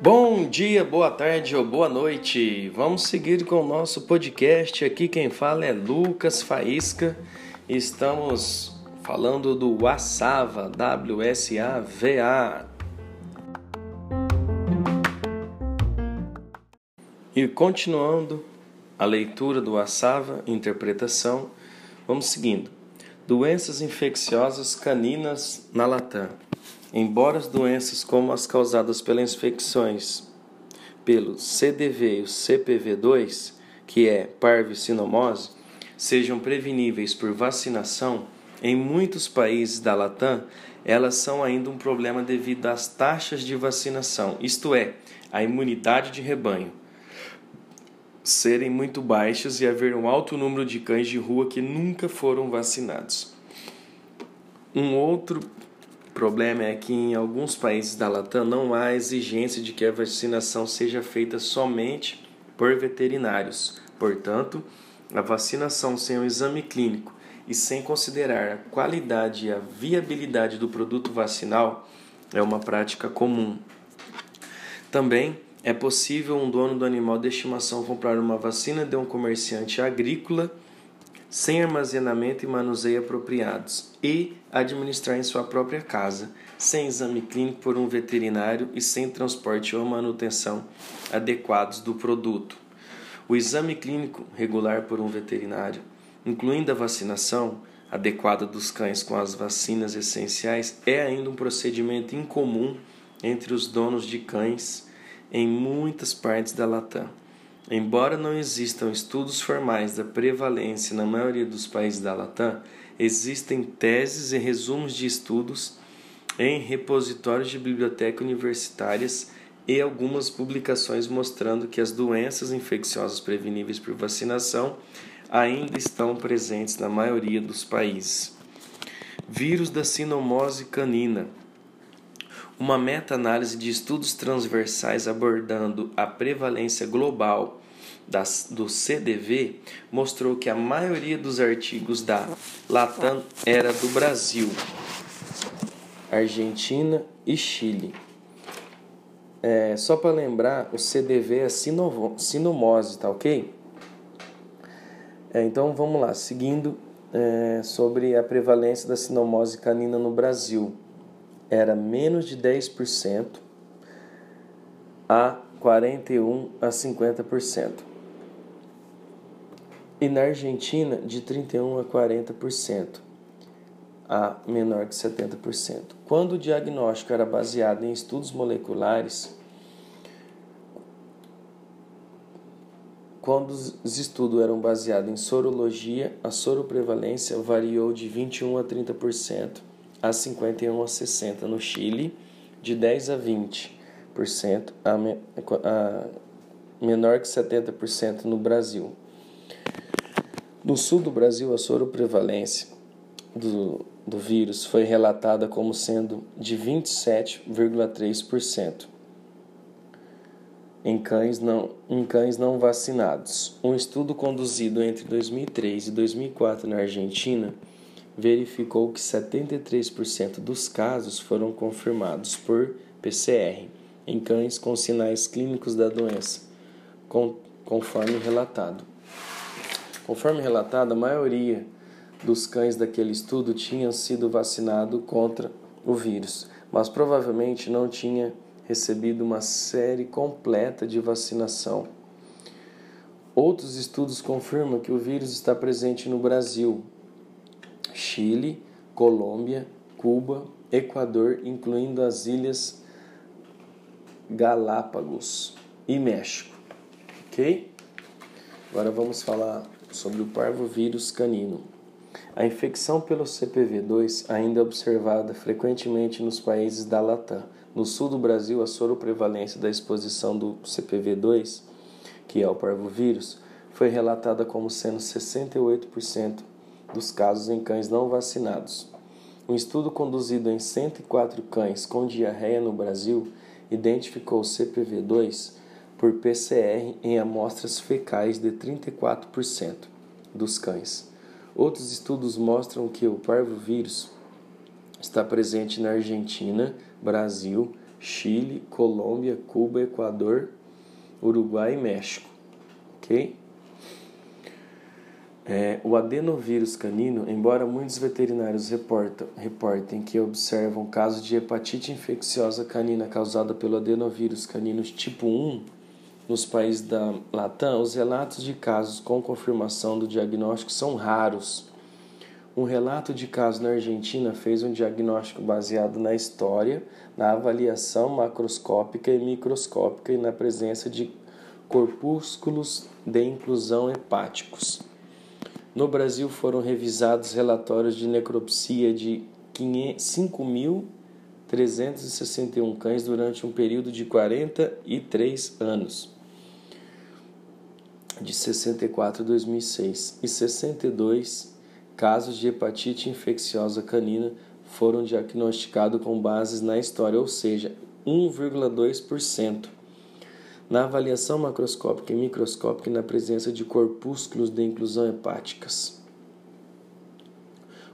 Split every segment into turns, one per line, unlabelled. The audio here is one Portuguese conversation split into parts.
Bom dia, boa tarde ou boa noite. Vamos seguir com o nosso podcast. Aqui quem fala é Lucas Faísca. Estamos falando do WASAVA, W-S-A-V-A. E continuando a leitura do WASAVA, interpretação, vamos seguindo. Doenças infecciosas caninas na Latam. Embora as doenças como as causadas pelas infecções pelo CDV e o CPV2, que é parvicinomose, sejam preveníveis por vacinação, em muitos países da Latam, elas são ainda um problema devido às taxas de vacinação, isto é, a imunidade de rebanho, serem muito baixas e haver um alto número de cães de rua que nunca foram vacinados. Um outro problema é que em alguns países da Latam não há exigência de que a vacinação seja feita somente por veterinários. Portanto, a vacinação sem um exame clínico e sem considerar a qualidade e a viabilidade do produto vacinal é uma prática comum. Também é possível um dono do animal de estimação comprar uma vacina de um comerciante agrícola sem armazenamento e manuseio apropriados e administrar em sua própria casa, sem exame clínico por um veterinário e sem transporte ou manutenção adequados do produto. O exame clínico regular por um veterinário, incluindo a vacinação adequada dos cães com as vacinas essenciais, é ainda um procedimento incomum entre os donos de cães em muitas partes da Latam. Embora não existam estudos formais da prevalência na maioria dos países da Latam, existem teses e resumos de estudos em repositórios de bibliotecas universitárias e algumas publicações mostrando que as doenças infecciosas preveníveis por vacinação ainda estão presentes na maioria dos países. Vírus da sinomose canina. Uma meta-análise de estudos transversais abordando a prevalência global das, do CDV mostrou que a maioria dos artigos da Latam era do Brasil, Argentina e Chile. É, só para lembrar, o CDV é sinomose, tá ok? É, então vamos lá, seguindo é, sobre a prevalência da sinomose canina no Brasil. Era menos de 10% a 41 a 50% e na Argentina de 31 a 40%, a menor que 70%. Quando o diagnóstico era baseado em estudos moleculares, quando os estudos eram baseados em sorologia, a soroprevalência variou de 21 a 30%, a 51 a 60% no Chile, de 10 a 20%, a menor que 70% no Brasil. No sul do Brasil, a soroprevalência do, do vírus foi relatada como sendo de 27,3% em cães não, em cães não vacinados. Um estudo conduzido entre 2003 e 2004 na Argentina verificou que 73% dos casos foram confirmados por PCR em cães com sinais clínicos da doença, conforme relatado. Conforme relatado, a maioria dos cães daquele estudo tinham sido vacinados contra o vírus, mas provavelmente não tinha recebido uma série completa de vacinação. Outros estudos confirmam que o vírus está presente no Brasil, Chile, Colômbia, Cuba, Equador, incluindo as ilhas Galápagos e México. Ok? Agora vamos falar sobre o parvovírus canino. A infecção pelo CPV2 ainda é observada frequentemente nos países da Latam. No sul do Brasil, a soroprevalência da exposição do CPV2, que é o parvovírus, foi relatada como sendo 68% dos casos em cães não vacinados. Um estudo conduzido em 104 cães com diarreia no Brasil identificou o CPV2 por PCR em amostras fecais de 34% dos cães. Outros estudos mostram que o parvovírus está presente na Argentina, Brasil, Chile, Colômbia, Cuba, Equador, Uruguai e México. Ok? É, o adenovírus canino, embora muitos veterinários reportam, reportem que observam casos de hepatite infecciosa canina causada pelo adenovírus canino tipo 1 nos países da Latam, os relatos de casos com confirmação do diagnóstico são raros. Um relato de caso na Argentina fez um diagnóstico baseado na história, na avaliação macroscópica e microscópica e na presença de corpúsculos de inclusão hepáticos. No Brasil foram revisados relatórios de necropsia de 5.361 cães durante um período de 43 anos, de 64 a 2006, e 62 casos de hepatite infecciosa canina foram diagnosticados com bases na história, ou seja, 1,2% na avaliação macroscópica e microscópica e na presença de corpúsculos de inclusão hepáticas.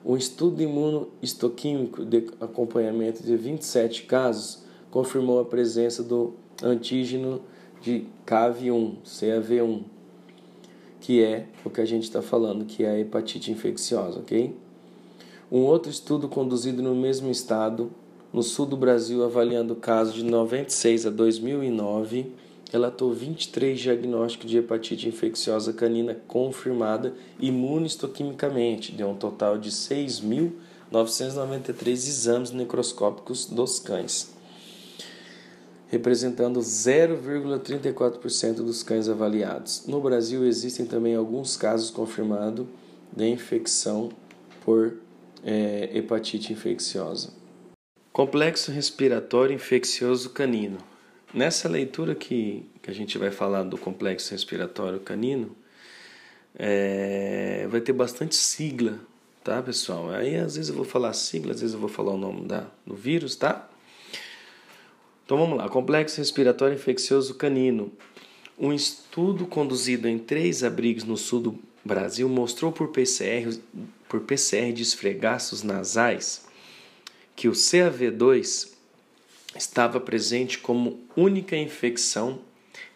Um estudo imunohistoquímico de acompanhamento de 27 casos confirmou a presença do antígeno de CAV1, CAV1, que é o que a gente está falando, que é a hepatite infecciosa, ok? Um outro estudo conduzido no mesmo estado, no sul do Brasil, avaliando casos de 96 a 2009, relatou 23 diagnósticos de hepatite infecciosa canina confirmada imunohistoquimicamente, deu um total de 6.993 exames necroscópicos dos cães, representando 0,34% dos cães avaliados. No Brasil existem também alguns casos confirmados de infecção por é, hepatite infecciosa. Complexo respiratório infeccioso canino. Nessa leitura que, que a gente vai falar do complexo respiratório canino, é, vai ter bastante sigla, tá, pessoal? Aí às vezes eu vou falar sigla, às vezes eu vou falar o nome da, do vírus, tá? Então vamos lá. Complexo respiratório infeccioso canino. Um estudo conduzido em três abrigos no sul do Brasil mostrou por PCR, por PCR de esfregaços nasais que o CAV2 estava presente como única infecção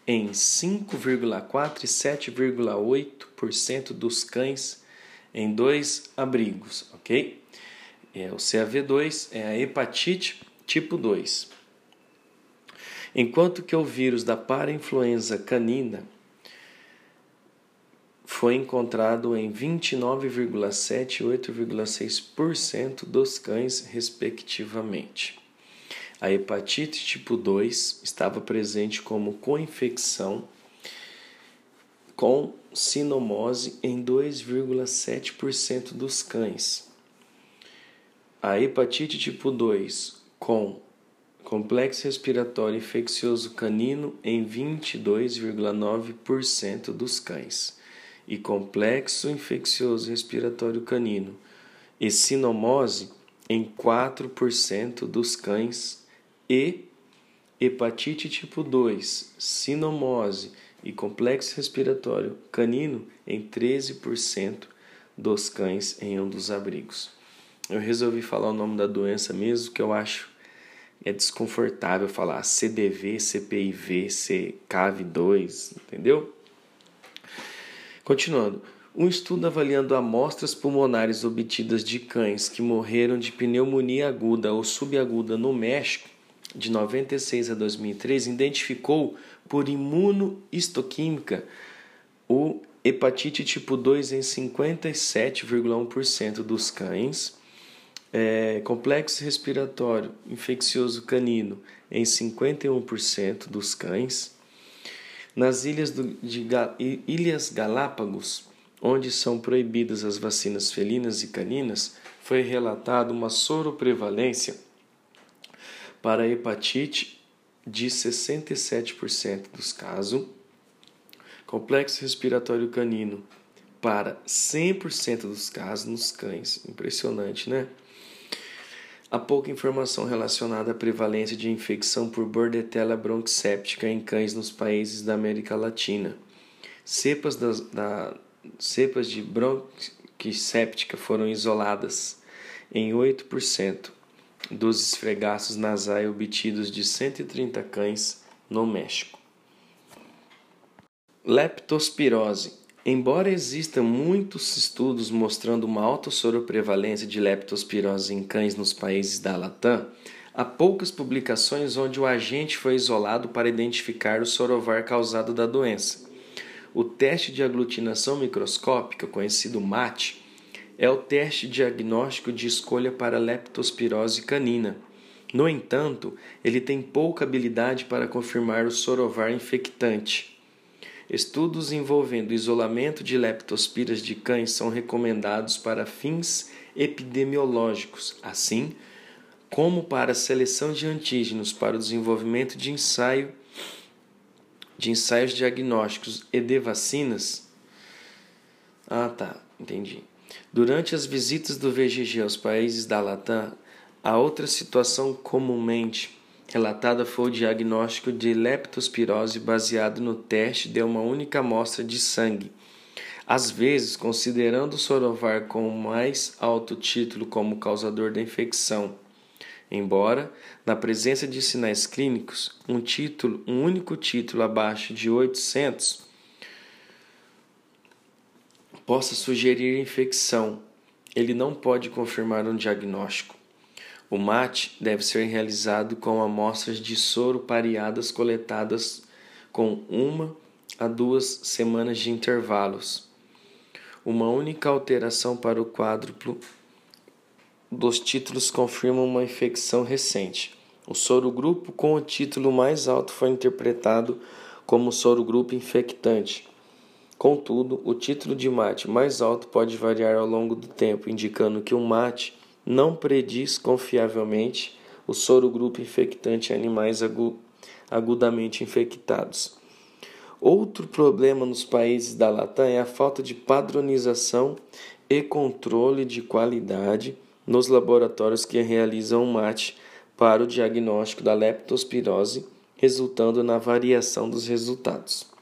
em 5,4 e 7,8% dos cães em dois abrigos, ok? É, o CAV2 é a hepatite tipo 2. Enquanto que o vírus da parainfluenza canina foi encontrado em 29,7 e 8,6% dos cães, respectivamente. A hepatite tipo 2 estava presente como co-infecção com sinomose em 2,7% dos cães. A hepatite tipo 2 com complexo respiratório infeccioso canino em 22,9% dos cães e complexo infeccioso respiratório canino e sinomose em 4% dos cães e hepatite tipo 2, sinomose e complexo respiratório canino em 13% dos cães em um dos abrigos. Eu resolvi falar o nome da doença mesmo, que eu acho é desconfortável falar CDV, CPIV, CCAV2, entendeu? Continuando. Um estudo avaliando amostras pulmonares obtidas de cães que morreram de pneumonia aguda ou subaguda no México de 96 a 2003 identificou por imunohistoquímica o hepatite tipo 2 em 57,1% dos cães, é, complexo respiratório infeccioso canino em 51% dos cães. Nas ilhas do, de Ilhas Galápagos, onde são proibidas as vacinas felinas e caninas, foi relatada uma soroprevalência para a hepatite de 67% dos casos, complexo respiratório canino para 100% dos casos nos cães. Impressionante, né? Há pouca informação relacionada à prevalência de infecção por Bordetella bronquiséptica em cães nos países da América Latina. Cepas, das, da, cepas de bronquiséptica foram isoladas em 8%. Dos esfregaços nasais obtidos de 130 cães no México. Leptospirose. Embora existam muitos estudos mostrando uma alta soroprevalência de leptospirose em cães nos países da Latam, há poucas publicações onde o agente foi isolado para identificar o sorovar causado da doença. O teste de aglutinação microscópica, conhecido MAT, é o teste diagnóstico de escolha para leptospirose canina. No entanto, ele tem pouca habilidade para confirmar o sorovar infectante. Estudos envolvendo isolamento de leptospiras de cães são recomendados para fins epidemiológicos, assim como para seleção de antígenos para o desenvolvimento de ensaio de ensaios diagnósticos e de vacinas. Ah, tá, entendi. Durante as visitas do VGG aos países da Latam, a outra situação comumente relatada foi o diagnóstico de leptospirose baseado no teste de uma única amostra de sangue. Às vezes, considerando o sorovar com mais alto título como causador da infecção. Embora, na presença de sinais clínicos, um título, um único título abaixo de 800 possa sugerir infecção, ele não pode confirmar um diagnóstico. O mate deve ser realizado com amostras de soro pareadas coletadas com uma a duas semanas de intervalos. Uma única alteração para o quádruplo dos títulos confirma uma infecção recente. O soro grupo com o título mais alto foi interpretado como soro grupo infectante. Contudo, o título de mate mais alto pode variar ao longo do tempo, indicando que o mate não prediz confiavelmente o soro grupo infectante em animais agudamente infectados. Outro problema nos países da Latam é a falta de padronização e controle de qualidade nos laboratórios que realizam o mate para o diagnóstico da leptospirose, resultando na variação dos resultados.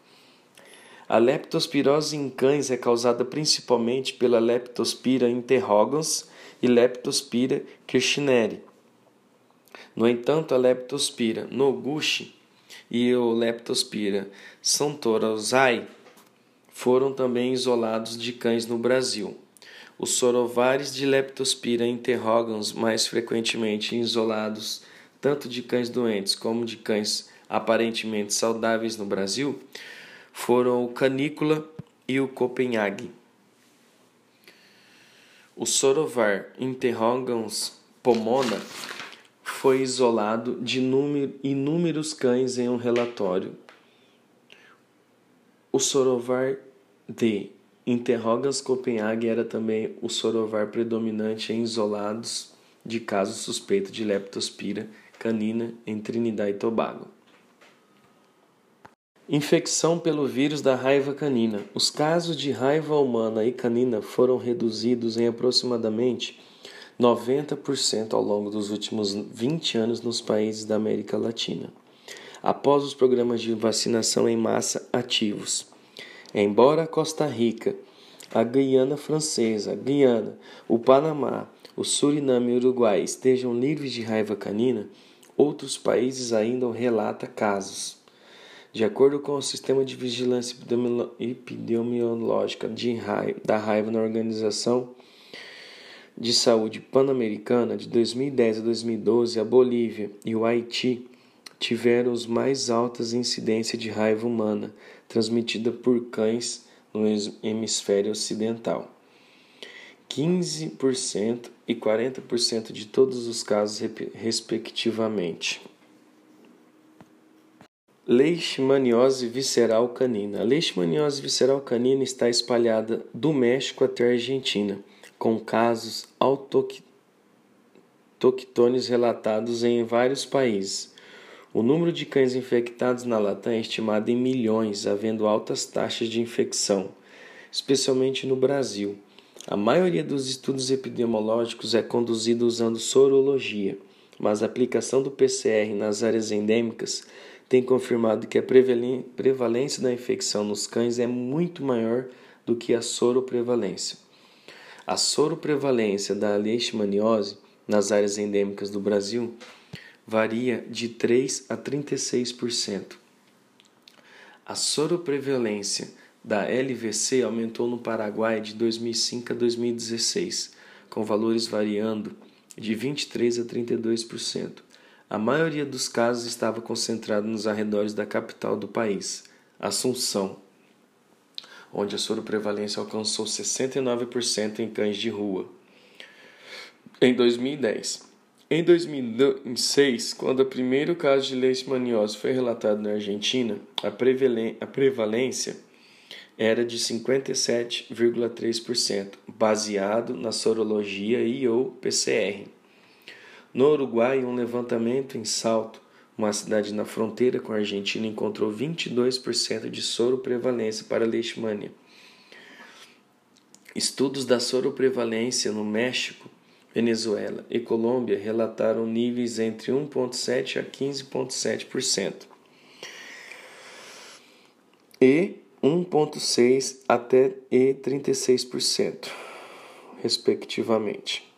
A leptospirose em cães é causada principalmente pela Leptospira interrogans e Leptospira kirchneri. No entanto, a Leptospira noguchi e o Leptospira santorosai foram também isolados de cães no Brasil. Os sorovares de Leptospira interrogans mais frequentemente isolados tanto de cães doentes como de cães aparentemente saudáveis no Brasil foram o Canícula e o Copenhague. O Sorovar interrogans pomona foi isolado de inúmeros cães em um relatório. O Sorovar D. Interrogans Copenhague era também o sorovar predominante em isolados de casos suspeitos de leptospira canina em Trinidad e Tobago. Infecção pelo vírus da raiva canina. Os casos de raiva humana e canina foram reduzidos em aproximadamente 90% ao longo dos últimos 20 anos nos países da América Latina, após os programas de vacinação em massa ativos. Embora Costa Rica, a Guiana Francesa, a Guiana, o Panamá, o Suriname e o Uruguai estejam livres de raiva canina, outros países ainda relatam casos. De acordo com o Sistema de Vigilância Epidemiológica de raiva, da Raiva na Organização de Saúde Pan-Americana, de 2010 a 2012, a Bolívia e o Haiti tiveram os mais altas incidências de raiva humana transmitida por cães no hemisfério ocidental. 15% e 40% de todos os casos, respectivamente. Leishmaniose visceral canina. A leishmaniose visceral canina está espalhada do México até a Argentina, com casos autóctones relatados em vários países. O número de cães infectados na Latam é estimado em milhões, havendo altas taxas de infecção, especialmente no Brasil. A maioria dos estudos epidemiológicos é conduzida usando sorologia, mas a aplicação do PCR nas áreas endêmicas tem confirmado que a prevalência da infecção nos cães é muito maior do que a soroprevalência. A soroprevalência da leishmaniose nas áreas endêmicas do Brasil varia de 3 a 36%. A soroprevalência da LVC aumentou no Paraguai de 2005 a 2016, com valores variando de 23 a 32%. A maioria dos casos estava concentrada nos arredores da capital do país, Assunção, onde a soroprevalência alcançou 69% em cães de rua. Em 2010, em 2006, quando o primeiro caso de leishmaniose foi relatado na Argentina, a prevalência era de 57,3%, baseado na sorologia e ou PCR. No Uruguai, um levantamento em Salto, uma cidade na fronteira com a Argentina, encontrou 22% de soroprevalência para leishmania. Estudos da soroprevalência no México Venezuela e Colômbia relataram níveis entre 1,7% a 15,7% e 1,6% até e 36%, respectivamente.